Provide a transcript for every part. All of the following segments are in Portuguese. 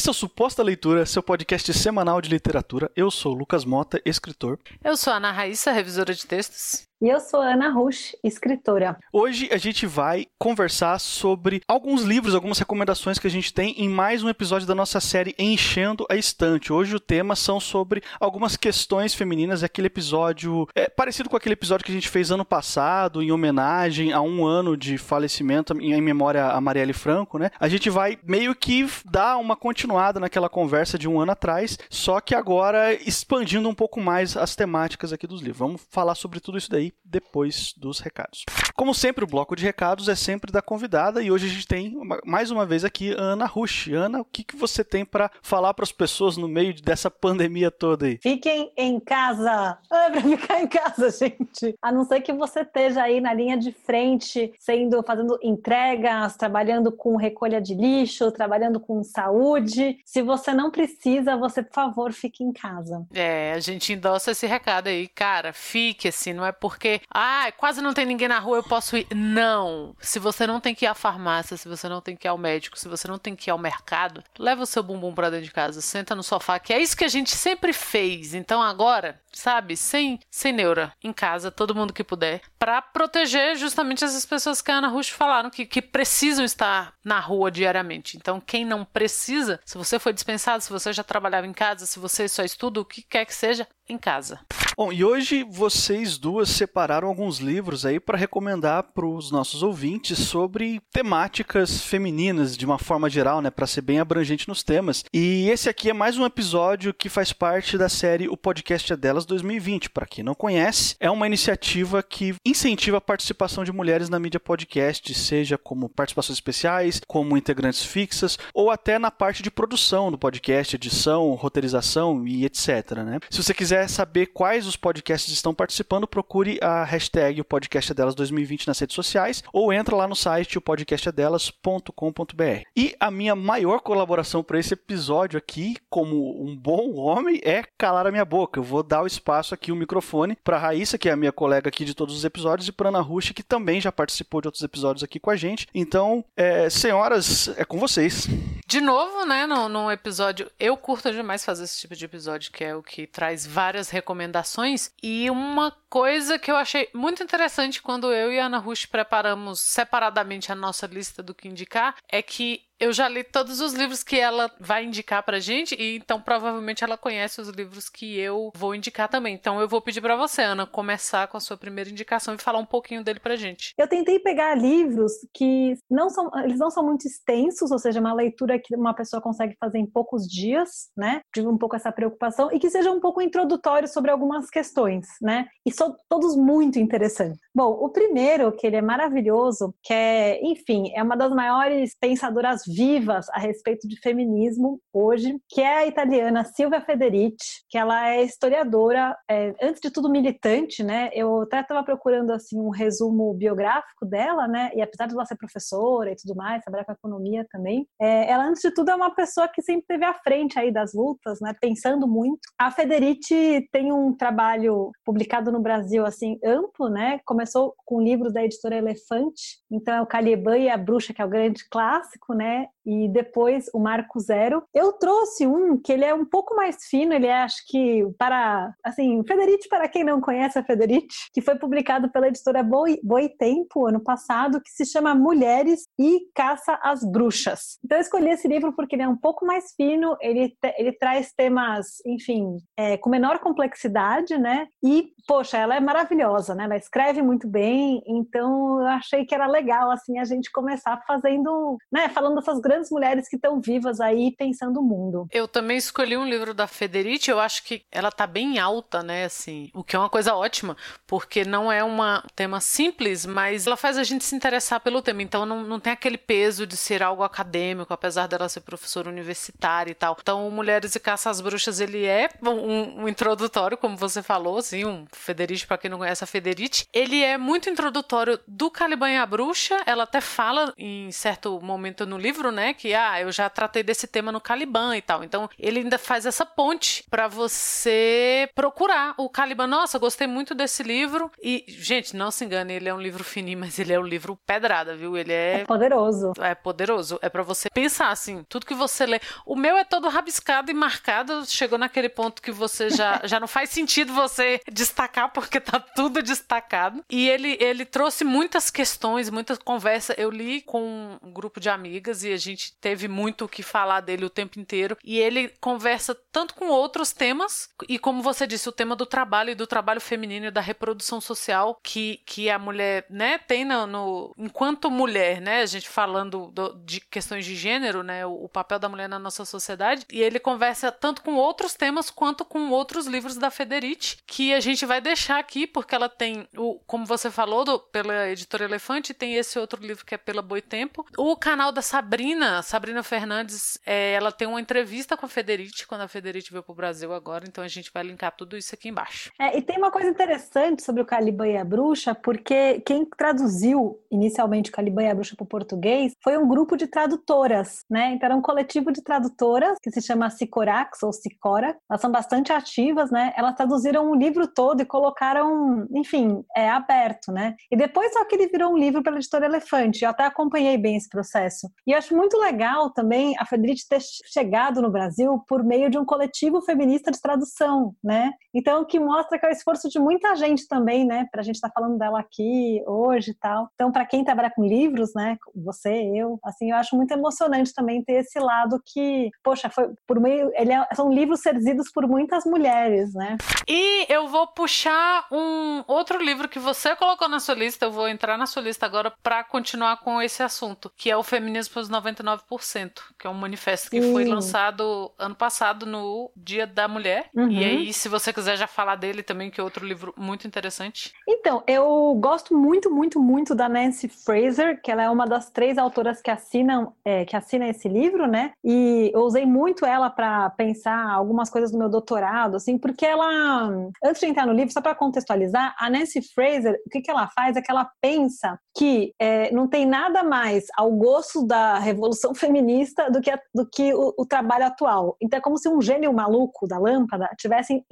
Esse é o Suposta Leitura, seu podcast semanal de literatura. Eu sou Lucas Mota, escritor. Eu sou Ana Raíssa, revisora de textos. E eu sou Ana Rush, escritora. Hoje a gente vai conversar sobre alguns livros, algumas recomendações que a gente tem em mais um episódio da nossa série Enchendo a Estante. Hoje o tema são sobre algumas questões femininas. É aquele episódio é parecido com aquele episódio que a gente fez ano passado, em homenagem a um ano de falecimento em memória a Marielle Franco, né? A gente vai meio que dar uma continuada naquela conversa de um ano atrás, só que agora expandindo um pouco mais as temáticas aqui dos livros. Vamos falar sobre tudo isso daí depois dos recados. Como sempre, o bloco de recados é sempre da convidada e hoje a gente tem mais uma vez aqui a Ana Rush. Ana, o que, que você tem para falar para as pessoas no meio dessa pandemia toda aí? Fiquem em casa! É para ficar em casa, gente. A não ser que você esteja aí na linha de frente, sendo fazendo entregas, trabalhando com recolha de lixo, trabalhando com saúde. Se você não precisa, você, por favor, fique em casa. É, a gente endossa esse recado aí, cara. Fique assim, não é porque porque, ah, quase não tem ninguém na rua, eu posso ir. Não. Se você não tem que ir à farmácia, se você não tem que ir ao médico, se você não tem que ir ao mercado, leva o seu bumbum pra dentro de casa, senta no sofá, que é isso que a gente sempre fez. Então agora, sabe, sem, sem neura, em casa, todo mundo que puder, para proteger justamente essas pessoas que a Ana Rush falaram que, que precisam estar na rua diariamente. Então, quem não precisa, se você foi dispensado, se você já trabalhava em casa, se você só estuda, o que quer que seja, em casa. Bom, e hoje vocês duas separaram alguns livros aí para recomendar para os nossos ouvintes sobre temáticas femininas de uma forma geral, né, para ser bem abrangente nos temas. E esse aqui é mais um episódio que faz parte da série O Podcast é Delas 2020. Para quem não conhece, é uma iniciativa que incentiva a participação de mulheres na mídia podcast, seja como participações especiais, como integrantes fixas, ou até na parte de produção do podcast, edição, roteirização e etc. Né? Se você quiser saber quais os podcasts estão participando, procure a hashtag o podcast é delas 2020 nas redes sociais ou entra lá no site o podcastadelas.com.br. E a minha maior colaboração para esse episódio aqui, como um bom homem, é calar a minha boca. Eu vou dar o espaço aqui, o microfone, para a Raíssa, que é a minha colega aqui de todos os episódios, e para Ana Rush, que também já participou de outros episódios aqui com a gente. Então, é, senhoras, é com vocês. De novo, né, num, num episódio, eu curto demais fazer esse tipo de episódio, que é o que traz várias recomendações. E uma coisa que eu achei muito interessante quando eu e a Ana Rush preparamos separadamente a nossa lista do que indicar é que eu já li todos os livros que ela vai indicar pra gente, e então provavelmente ela conhece os livros que eu vou indicar também. Então eu vou pedir para você, Ana, começar com a sua primeira indicação e falar um pouquinho dele pra gente. Eu tentei pegar livros que não são, eles não são muito extensos, ou seja, uma leitura que uma pessoa consegue fazer em poucos dias, né? Tive um pouco essa preocupação e que seja um pouco introdutório sobre algumas questões, né? E são todos muito interessantes. Bom, o primeiro, que ele é maravilhoso, que é, enfim, é uma das maiores pensadoras vivas a respeito de feminismo hoje, que é a italiana Silvia Federici, que ela é historiadora, é, antes de tudo militante, né? Eu até estava procurando assim um resumo biográfico dela, né? E apesar de ela ser professora e tudo mais, trabalhar com economia também, é, ela antes de tudo é uma pessoa que sempre esteve à frente aí das lutas, né? Pensando muito. A Federici tem um trabalho publicado no Brasil assim amplo, né? Começou com livros da editora Elefante, então é o Caliban e a Bruxa que é o grande clássico, né? E depois o Marco Zero. Eu trouxe um que ele é um pouco mais fino, ele é acho que para, assim, Federici, para quem não conhece a Federici, que foi publicado pela editora Boi, Boi Tempo ano passado, que se chama Mulheres e Caça às Bruxas. Então eu escolhi esse livro porque ele é um pouco mais fino, ele, ele traz temas, enfim, é, com menor complexidade, né? E, poxa, ela é maravilhosa, né? Ela escreve muito bem, então eu achei que era legal, assim, a gente começar fazendo, né, falando dessas grandes mulheres que estão vivas aí pensando o mundo. Eu também escolhi um livro da Federici, eu acho que ela tá bem alta, né, assim, o que é uma coisa ótima, porque não é um tema simples, mas ela faz a gente se interessar pelo tema, então não, não tem aquele peso de ser algo acadêmico, apesar dela ser professora universitária e tal. Então, Mulheres e Caça às Bruxas, ele é um, um introdutório, como você falou, assim, um Federici, para quem não conhece a Federici, ele é muito introdutório do Caliban e a Bruxa, ela até fala em certo momento no livro livro, né, que ah, eu já tratei desse tema no Caliban e tal. Então, ele ainda faz essa ponte para você procurar o Caliban. Nossa, gostei muito desse livro. E, gente, não se engane, ele é um livro fininho, mas ele é um livro pedrada, viu? Ele é poderoso. É poderoso. É para você pensar assim, tudo que você lê. O meu é todo rabiscado e marcado, chegou naquele ponto que você já, já não faz sentido você destacar porque tá tudo destacado. E ele, ele trouxe muitas questões, muitas conversas. Eu li com um grupo de amigas e a gente teve muito o que falar dele o tempo inteiro. E ele conversa tanto com outros temas, e como você disse, o tema do trabalho e do trabalho feminino e da reprodução social que, que a mulher, né, tem no, no enquanto mulher, né, a gente falando do, de questões de gênero, né, o, o, papel da mulher na nossa sociedade, e ele conversa tanto com outros temas quanto com outros livros da Federici, que a gente vai deixar aqui, porque ela tem, o, como você falou, do, pela editora Elefante, tem esse outro livro que é pela Boitempo. O canal da Sabrina, Sabrina Fernandes, é, ela tem uma entrevista com a Federici, quando a Federici veio pro Brasil agora, então a gente vai linkar tudo isso aqui embaixo. É, e tem uma coisa interessante sobre o Caliban e a Bruxa, porque quem traduziu inicialmente o Caliban e a Bruxa para o português foi um grupo de tradutoras, né? Então era um coletivo de tradutoras que se chama Sicorax ou Sicora. Elas são bastante ativas, né? Elas traduziram o livro todo e colocaram, enfim, é aberto, né? E depois só que ele virou um livro pela editora Elefante. Eu até acompanhei bem esse processo. E acho muito legal também a Federici ter chegado no Brasil por meio de um coletivo feminista de tradução, né? Então, que mostra que é o esforço de muita gente também, né? Para a gente estar tá falando dela aqui hoje e tal. Então, para quem trabalha com livros, né? Você, eu, assim, eu acho muito emocionante também ter esse lado que, poxa, foi por meio. Ele é, são livros servidos por muitas mulheres, né? E eu vou puxar um outro livro que você colocou na sua lista, eu vou entrar na sua lista agora para continuar com esse assunto, que é o Feminismo para os 99%, que é um manifesto que foi lançado ano passado no Dia da Mulher. Uhum. E aí, se você quiser já falar dele também, que é outro livro muito interessante. Então, eu gosto muito, muito, muito da Nancy Fraser, que ela é uma das três autoras que assinam, é, que assina esse livro, né? E eu usei muito ela para pensar algumas coisas do meu doutorado, assim, porque ela, antes de entrar no livro, só para contextualizar, a Nancy Fraser, o que, que ela faz é que ela pensa que é, não tem nada mais ao gosto da revolução feminista do que, a, do que o, o trabalho atual. Então é como se um gênio maluco da lâmpada tivesse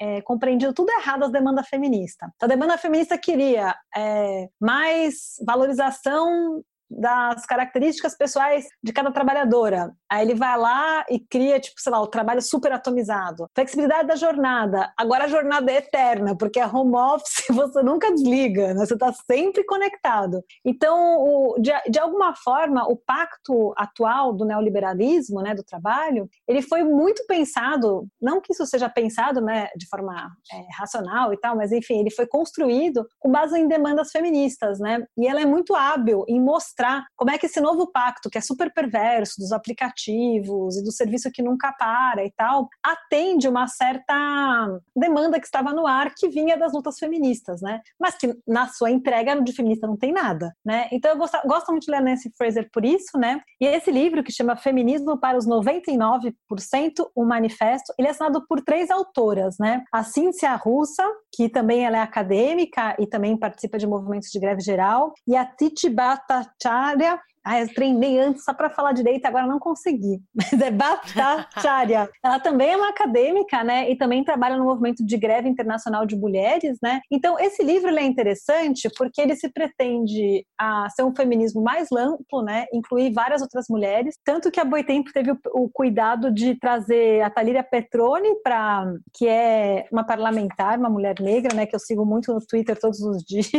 é, compreendido tudo errado as demandas feministas. A demanda feminista queria é, mais valorização das características pessoais de cada trabalhadora. Aí ele vai lá e cria, tipo, sei lá, o trabalho super atomizado. Flexibilidade da jornada. Agora a jornada é eterna, porque é home office, você nunca desliga, né? Você está sempre conectado. Então, o, de, de alguma forma, o pacto atual do neoliberalismo, né, do trabalho, ele foi muito pensado, não que isso seja pensado, né, de forma é, racional e tal, mas enfim, ele foi construído com base em demandas feministas, né? E ela é muito hábil em mostrar mostrar como é que esse novo pacto, que é super perverso, dos aplicativos e do serviço que nunca para e tal, atende uma certa demanda que estava no ar que vinha das lutas feministas, né? Mas que na sua entrega de feminista não tem nada, né? Então eu gosto, gosto muito de ler Nancy Fraser por isso, né? E esse livro que chama Feminismo para os 99%, o manifesto, ele é assinado por três autoras, né? A Cíntia Russa, que também ela é acadêmica e também participa de movimentos de greve geral, e a Titi Bata Acharya ah, eu treinei antes só para falar direito, agora não consegui. Mas é Bhattacharya. Ela também é uma acadêmica, né? E também trabalha no movimento de greve internacional de mulheres, né? Então, esse livro é interessante porque ele se pretende a ser um feminismo mais amplo, né? Incluir várias outras mulheres. Tanto que a Boitempo teve o, o cuidado de trazer a Talíria Petroni, pra, que é uma parlamentar, uma mulher negra, né? Que eu sigo muito no Twitter todos os dias.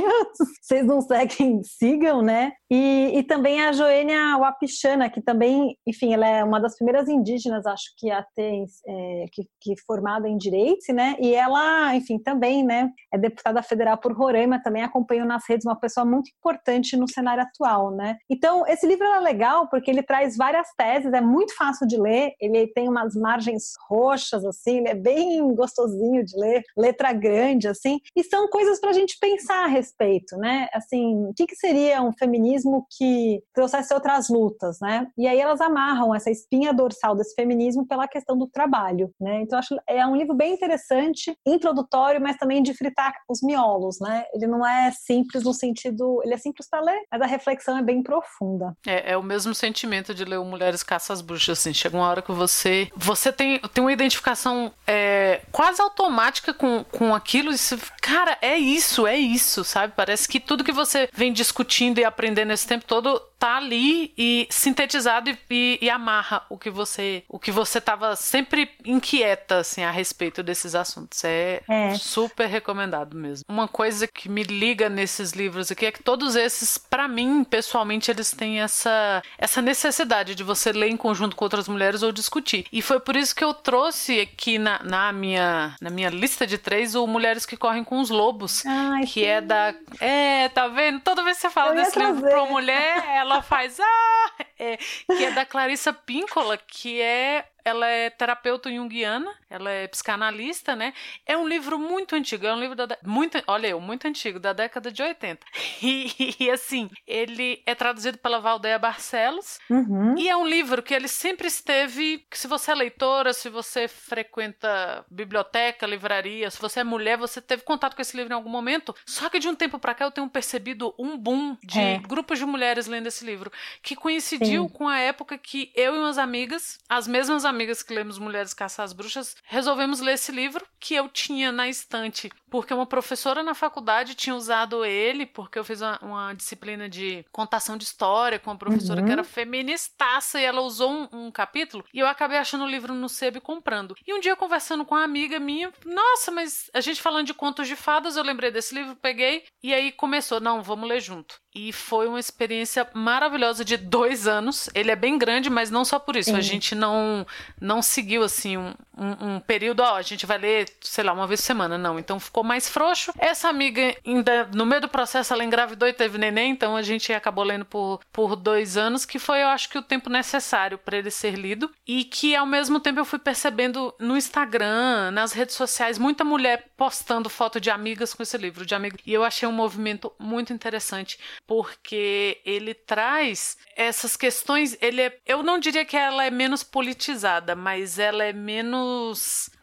Vocês não seguem, sigam, né? E, e também a Joênia Wapichana, que também, enfim, ela é uma das primeiras indígenas, acho que a ter, é, que, que formada em Direito, né? E ela, enfim, também, né, é deputada federal por Roraima, também acompanho nas redes uma pessoa muito importante no cenário atual, né? Então, esse livro é legal porque ele traz várias teses, é muito fácil de ler, ele tem umas margens roxas, assim, ele é bem gostosinho de ler, letra grande, assim, e são coisas para a gente pensar a respeito, né? Assim, o que, que seria um feminismo que trouxesse outras lutas, né? E aí elas amarram essa espinha dorsal desse feminismo pela questão do trabalho, né? Então acho é um livro bem interessante, introdutório, mas também de fritar os miolos, né? Ele não é simples no sentido, ele é simples para ler, mas a reflexão é bem profunda. É, é o mesmo sentimento de ler Mulheres Caças Bruxas, assim, chega uma hora que você você tem, tem uma identificação é, quase automática com, com aquilo e você, cara, é isso, é isso, sabe? Parece que tudo que você vem discutindo e aprendendo esse tempo todo tá ali e sintetizado e, e, e amarra o que você o que você tava sempre inquieta assim a respeito desses assuntos. É, é, super recomendado mesmo. Uma coisa que me liga nesses livros aqui é que todos esses, para mim, pessoalmente, eles têm essa essa necessidade de você ler em conjunto com outras mulheres ou discutir. E foi por isso que eu trouxe aqui na, na minha na minha lista de três o Mulheres que Correm com os Lobos, Ai, que sim. é da é, tá vendo? Toda vez que você fala desse trazer. livro pra uma mulher, ela faz ah, é, que é da Clarissa Píncola, que é ela é terapeuta junguiana, ela é psicanalista, né? É um livro muito antigo, é um livro da muito, olha eu, muito antigo, da década de 80. E, e assim, ele é traduzido pela Valdeia Barcelos uhum. e é um livro que ele sempre esteve, que se você é leitora, se você frequenta biblioteca, livraria, se você é mulher, você teve contato com esse livro em algum momento. Só que de um tempo para cá eu tenho percebido um boom de é. grupos de mulheres lendo esse livro, que coincidiu Sim. com a época que eu e umas amigas, as mesmas amigas amigas que lemos Mulheres Caçar as Bruxas, resolvemos ler esse livro que eu tinha na estante, porque uma professora na faculdade tinha usado ele, porque eu fiz uma, uma disciplina de contação de história com uma professora uhum. que era feministaça e ela usou um, um, capítulo e eu acabei achando o livro no sebo e comprando. E um dia conversando com uma amiga minha, nossa, mas a gente falando de contos de fadas, eu lembrei desse livro, peguei e aí começou, não, vamos ler junto. E foi uma experiência maravilhosa de dois anos. Ele é bem grande, mas não só por isso. Sim. A gente não não seguiu assim um, um, um, período, ó, a gente vai ler, sei lá, uma vez por semana, não. Então ficou mais frouxo. Essa amiga, ainda no meio do processo, ela engravidou e teve neném, então a gente acabou lendo por, por dois anos, que foi, eu acho que, o tempo necessário para ele ser lido. E que ao mesmo tempo eu fui percebendo no Instagram, nas redes sociais, muita mulher postando foto de amigas com esse livro, de amigas. E eu achei um movimento muito interessante porque ele traz essas questões. Ele é, eu não diria que ela é menos politizada, mas ela é menos.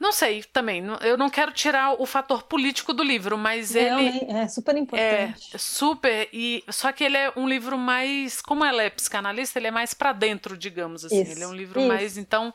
Não sei também. Eu não quero tirar o fator político do livro, mas ele. É super importante. É super. E, só que ele é um livro mais. Como ela é psicanalista, ele é mais para dentro, digamos assim. Isso, ele é um livro isso. mais. Então.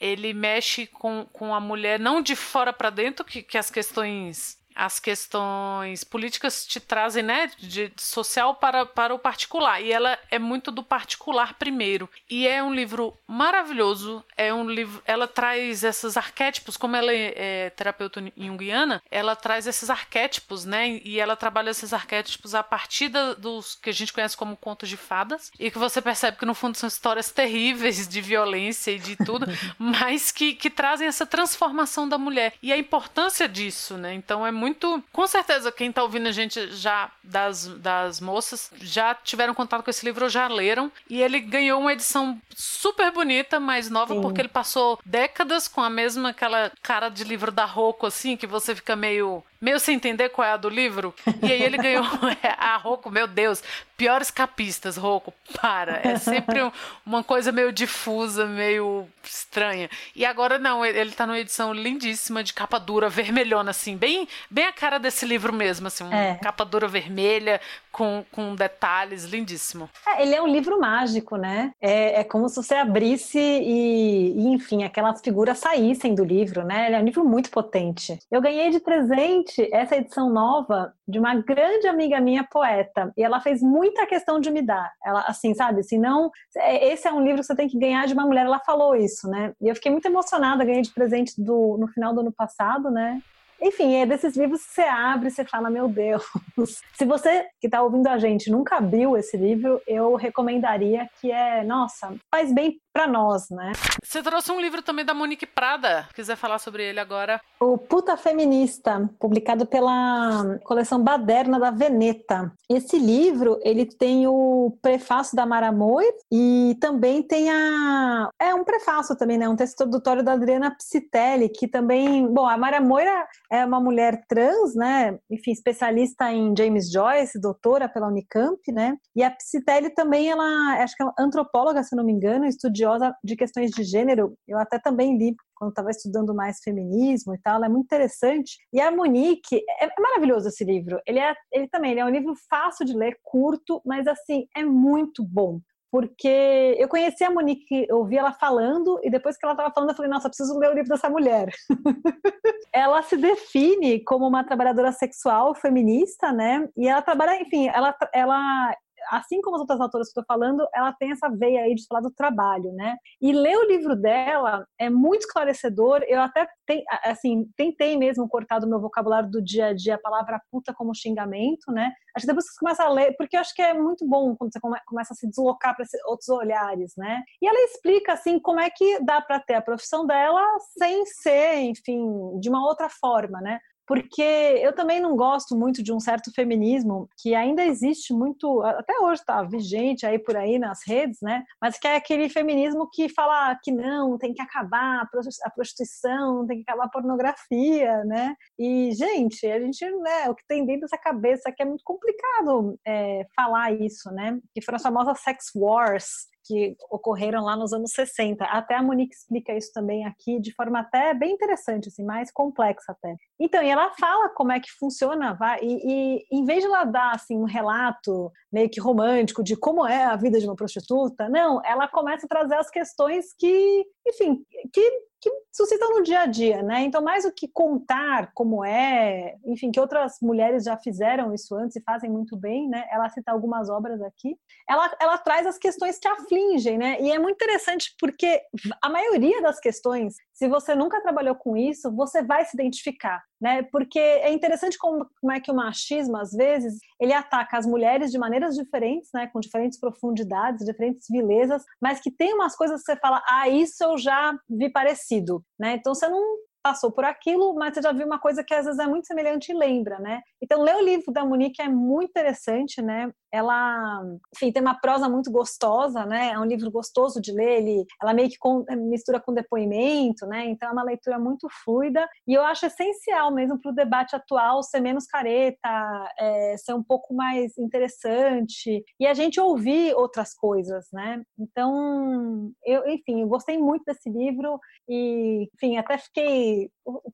ele mexe com, com a mulher não de fora para dentro, que, que as questões as questões políticas te trazem, né, de social para, para o particular. E ela é muito do particular primeiro. E é um livro maravilhoso. É um livro. Ela traz esses arquétipos, como ela é, é terapeuta junguiana, ela traz esses arquétipos, né? E ela trabalha esses arquétipos a partir da, dos que a gente conhece como contos de fadas. E que você percebe que no fundo são histórias terríveis de violência e de tudo, mas que, que trazem essa transformação da mulher. E a importância disso, né? Então é muito muito. Com certeza, quem tá ouvindo a gente já das, das moças já tiveram contato com esse livro ou já leram. E ele ganhou uma edição super bonita, mais nova, Sim. porque ele passou décadas com a mesma aquela cara de livro da Rocco, assim, que você fica meio meio sem entender qual é a do livro. E aí ele ganhou a Rocco, meu Deus, piores capistas, Rocco, para. É sempre uma coisa meio difusa, meio estranha. E agora não, ele tá numa edição lindíssima de capa dura, vermelhona, assim, bem, bem a cara desse livro mesmo, assim, uma é. capa dura vermelha, com, com detalhes, lindíssimo. É, ele é um livro mágico, né? É, é como se você abrisse e, e, enfim, aquelas figuras saíssem do livro, né? Ele é um livro muito potente. Eu ganhei de presente essa edição nova de uma grande amiga minha poeta, e ela fez muita questão de me dar. Ela, assim, sabe, assim, não, é, esse é um livro que você tem que ganhar de uma mulher, ela falou isso, né? E eu fiquei muito emocionada, ganhei de presente do, no final do ano passado, né? Enfim, é desses livros que você abre e você fala, meu Deus. Se você que está ouvindo a gente nunca abriu esse livro, eu recomendaria que é, nossa, faz bem para nós, né? Você trouxe um livro também da Monique Prada, quiser falar sobre ele agora. O Puta Feminista, publicado pela coleção Baderna da Veneta. Esse livro, ele tem o prefácio da Mara Moir e também tem a é um prefácio também, né? Um texto introdutório da Adriana Psitelli, que também, bom, a Mara Moira é uma mulher trans, né? Enfim, especialista em James Joyce, doutora pela Unicamp, né? E a Psitelli também ela, acho que é antropóloga, se não me engano, estudiosa estudiosa de questões de gênero, eu até também li quando estava estudando mais feminismo e tal, ela é muito interessante. E a Monique, é, é maravilhoso esse livro. Ele é, ele também, ele é um livro fácil de ler, curto, mas assim, é muito bom porque eu conheci a Monique, eu ouvi ela falando, e depois que ela estava falando, eu falei, nossa, preciso ler o livro dessa mulher. ela se define como uma trabalhadora sexual feminista, né? E ela trabalha, enfim, ela, ela assim como as outras autoras que estou falando, ela tem essa veia aí de falar do trabalho, né? E ler o livro dela é muito esclarecedor. Eu até tem, assim, tentei mesmo cortar do meu vocabulário do dia a dia a palavra puta como xingamento, né? Acho que depois você começa a ler, porque eu acho que é muito bom quando você começa a se deslocar para outros olhares, né? E ela explica assim como é que dá para ter a profissão dela sem ser, enfim, de uma outra forma, né? Porque eu também não gosto muito de um certo feminismo que ainda existe muito, até hoje está vigente aí por aí nas redes, né? Mas que é aquele feminismo que fala que não, tem que acabar a prostituição, tem que acabar a pornografia, né? E, gente, a gente, né, o que tem dentro dessa cabeça que é muito complicado é, falar isso, né? Que foram as famosas sex wars, que ocorreram lá nos anos 60. Até a Monique explica isso também aqui de forma até bem interessante, assim, mais complexa até. Então, e ela fala como é que funciona, vai, e, e em vez de ela dar assim um relato meio que romântico de como é a vida de uma prostituta, não, ela começa a trazer as questões que, enfim, que que suscitam no dia a dia, né? Então, mais do que contar como é, enfim, que outras mulheres já fizeram isso antes e fazem muito bem, né? Ela cita algumas obras aqui. Ela, ela traz as questões que afligem, né? E é muito interessante porque a maioria das questões, se você nunca trabalhou com isso, você vai se identificar, né? Porque é interessante como, como é que o machismo, às vezes, ele ataca as mulheres de maneiras diferentes, né? Com diferentes profundidades, diferentes vilezas, mas que tem umas coisas que você fala, ah, isso eu já vi parecido né? Então você não passou por aquilo, mas você já viu uma coisa que às vezes é muito semelhante e lembra, né? Então, ler o livro da Monique é muito interessante, né? Ela, enfim, tem uma prosa muito gostosa, né? É um livro gostoso de ler, ele, ela meio que com, mistura com depoimento, né? Então, é uma leitura muito fluida e eu acho essencial mesmo para o debate atual ser menos careta, é, ser um pouco mais interessante e a gente ouvir outras coisas, né? Então, eu, enfim, eu gostei muito desse livro e, enfim, até fiquei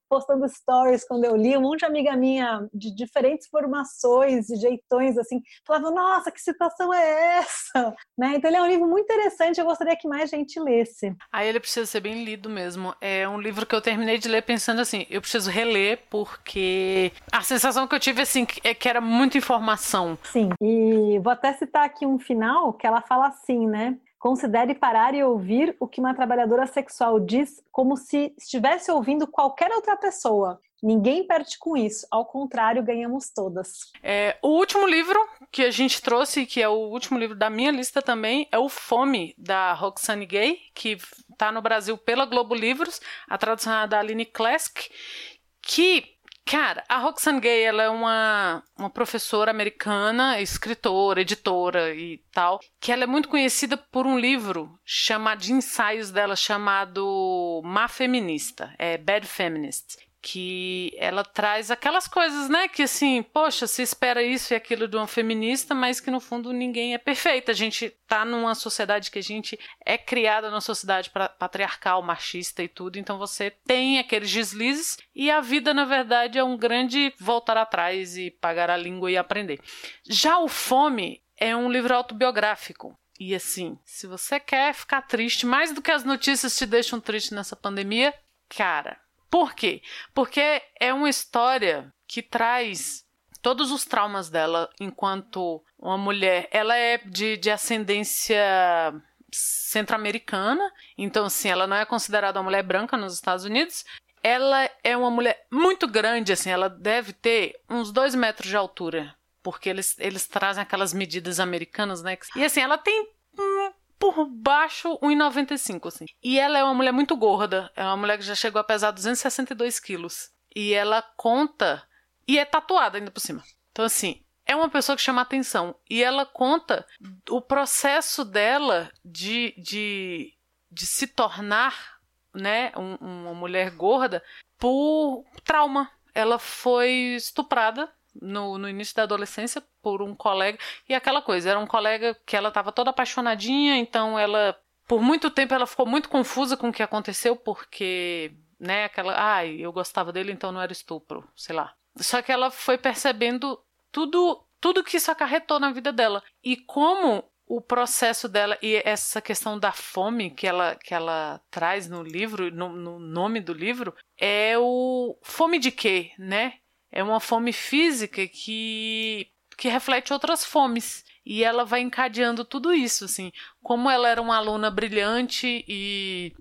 postando stories quando eu li, um monte de amiga minha de diferentes formações e jeitões, assim, falava, nossa, que situação é essa? Né? Então ele é um livro muito interessante, eu gostaria que mais gente lesse. Aí ele precisa ser bem lido mesmo. É um livro que eu terminei de ler pensando assim, eu preciso reler, porque a sensação que eu tive, assim, é que era muita informação. Sim, e vou até citar aqui um final que ela fala assim, né? Considere parar e ouvir o que uma trabalhadora sexual diz como se estivesse ouvindo qualquer outra pessoa. Ninguém perde com isso, ao contrário, ganhamos todas. É, o último livro que a gente trouxe, que é o último livro da minha lista também, é o Fome, da Roxane Gay, que está no Brasil pela Globo Livros, a tradução é da Aline Klesk, que Cara, a Roxane Gay, ela é uma, uma professora americana, escritora, editora e tal, que ela é muito conhecida por um livro chamado de ensaios dela chamado Má Feminista, é Bad Feminist, que ela traz aquelas coisas, né, que assim, poxa, se espera isso e aquilo de uma feminista, mas que no fundo ninguém é perfeita. A gente tá numa sociedade que a gente é criada numa sociedade patriarcal, machista e tudo, então você tem aqueles deslizes e a vida, na verdade, é um grande voltar atrás e pagar a língua e aprender. Já o Fome é um livro autobiográfico. E assim, se você quer ficar triste, mais do que as notícias te deixam triste nessa pandemia, cara, por quê? Porque é uma história que traz todos os traumas dela enquanto uma mulher. Ela é de, de ascendência centro-americana, então assim, ela não é considerada uma mulher branca nos Estados Unidos. Ela é uma mulher muito grande, assim, ela deve ter uns dois metros de altura, porque eles, eles trazem aquelas medidas americanas, né? E assim, ela tem por baixo 1,95, assim. E ela é uma mulher muito gorda. É uma mulher que já chegou a pesar 262 quilos. E ela conta. E é tatuada ainda por cima. Então, assim, é uma pessoa que chama atenção. E ela conta o processo dela de, de, de se tornar né, um, uma mulher gorda por trauma. Ela foi estuprada no, no início da adolescência por um colega. E aquela coisa, era um colega que ela estava toda apaixonadinha, então ela. Por muito tempo ela ficou muito confusa com o que aconteceu, porque, né, aquela. Ai, eu gostava dele, então não era estupro, sei lá. Só que ela foi percebendo tudo, tudo que isso acarretou na vida dela. E como o processo dela e essa questão da fome que ela, que ela traz no livro, no, no nome do livro, é o fome de quê, né? É uma fome física que, que reflete outras fomes. E ela vai encadeando tudo isso, assim. Como ela era uma aluna brilhante e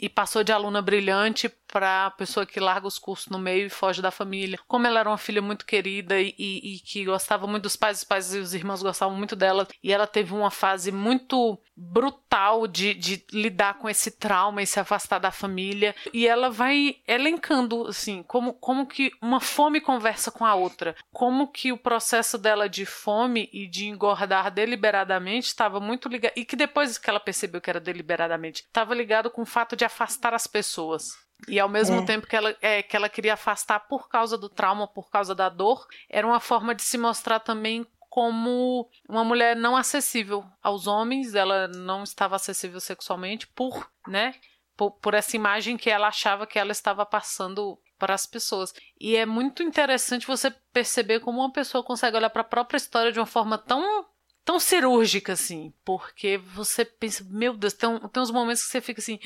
e passou de aluna brilhante para pessoa que larga os cursos no meio e foge da família. Como ela era uma filha muito querida e, e, e, que gostava muito dos pais, os pais e os irmãos gostavam muito dela, e ela teve uma fase muito brutal de, de lidar com esse trauma e se afastar da família. E ela vai elencando, assim, como, como que uma fome conversa com a outra, como que o processo dela de fome e de engordar deliberadamente estava muito ligado, e que depois que ela percebeu que era deliberadamente, estava ligado com o fato de afastar as pessoas. E ao mesmo é. tempo que ela, é, que ela queria afastar por causa do trauma, por causa da dor, era uma forma de se mostrar também como uma mulher não acessível aos homens, ela não estava acessível sexualmente por, né, por, por essa imagem que ela achava que ela estava passando para as pessoas. E é muito interessante você perceber como uma pessoa consegue olhar para a própria história de uma forma tão tão cirúrgica, assim, porque você pensa, meu Deus, tem, tem uns momentos que você fica assim,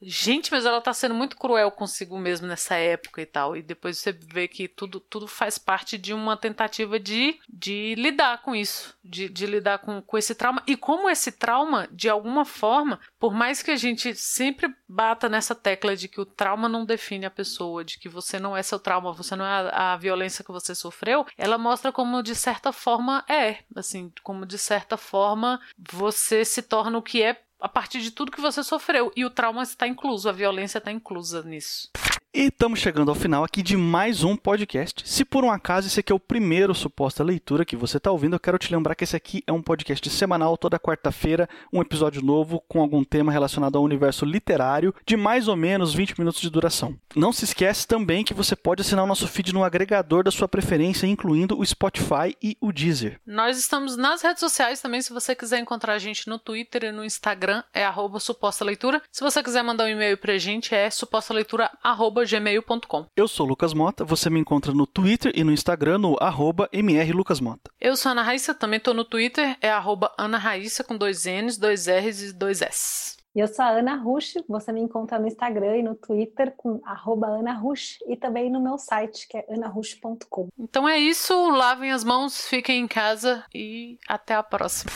gente, mas ela tá sendo muito cruel consigo mesmo nessa época e tal, e depois você vê que tudo, tudo faz parte de uma tentativa de, de lidar com isso, de, de lidar com, com esse trauma, e como esse trauma, de alguma forma, por mais que a gente sempre bata nessa tecla de que o trauma não define a pessoa, de que você não é seu trauma, você não é a, a violência que você sofreu, ela mostra como de certa forma é, assim, como de certa forma, você se torna o que é a partir de tudo que você sofreu. E o trauma está incluso, a violência está inclusa nisso. E estamos chegando ao final aqui de mais um podcast. Se por um acaso esse aqui é o primeiro suposta leitura que você está ouvindo, eu quero te lembrar que esse aqui é um podcast semanal, toda quarta-feira, um episódio novo com algum tema relacionado ao universo literário, de mais ou menos 20 minutos de duração. Não se esquece também que você pode assinar o nosso feed no agregador da sua preferência, incluindo o Spotify e o Deezer. Nós estamos nas redes sociais também, se você quiser encontrar a gente no Twitter e no Instagram, é suposta leitura. Se você quiser mandar um e-mail pra gente, é suposta leitura arroba gmail.com. Eu sou Lucas Mota, você me encontra no Twitter e no Instagram no arroba mrlucasmota. Eu sou Ana Raíssa, também tô no Twitter, é arroba Ana Raíssa com dois N's, dois R's e dois S. E eu sou a Ana Rush, você me encontra no Instagram e no Twitter com arroba Ana Rush e também no meu site, que é anarush.com. Então é isso, lavem as mãos, fiquem em casa e até a próxima.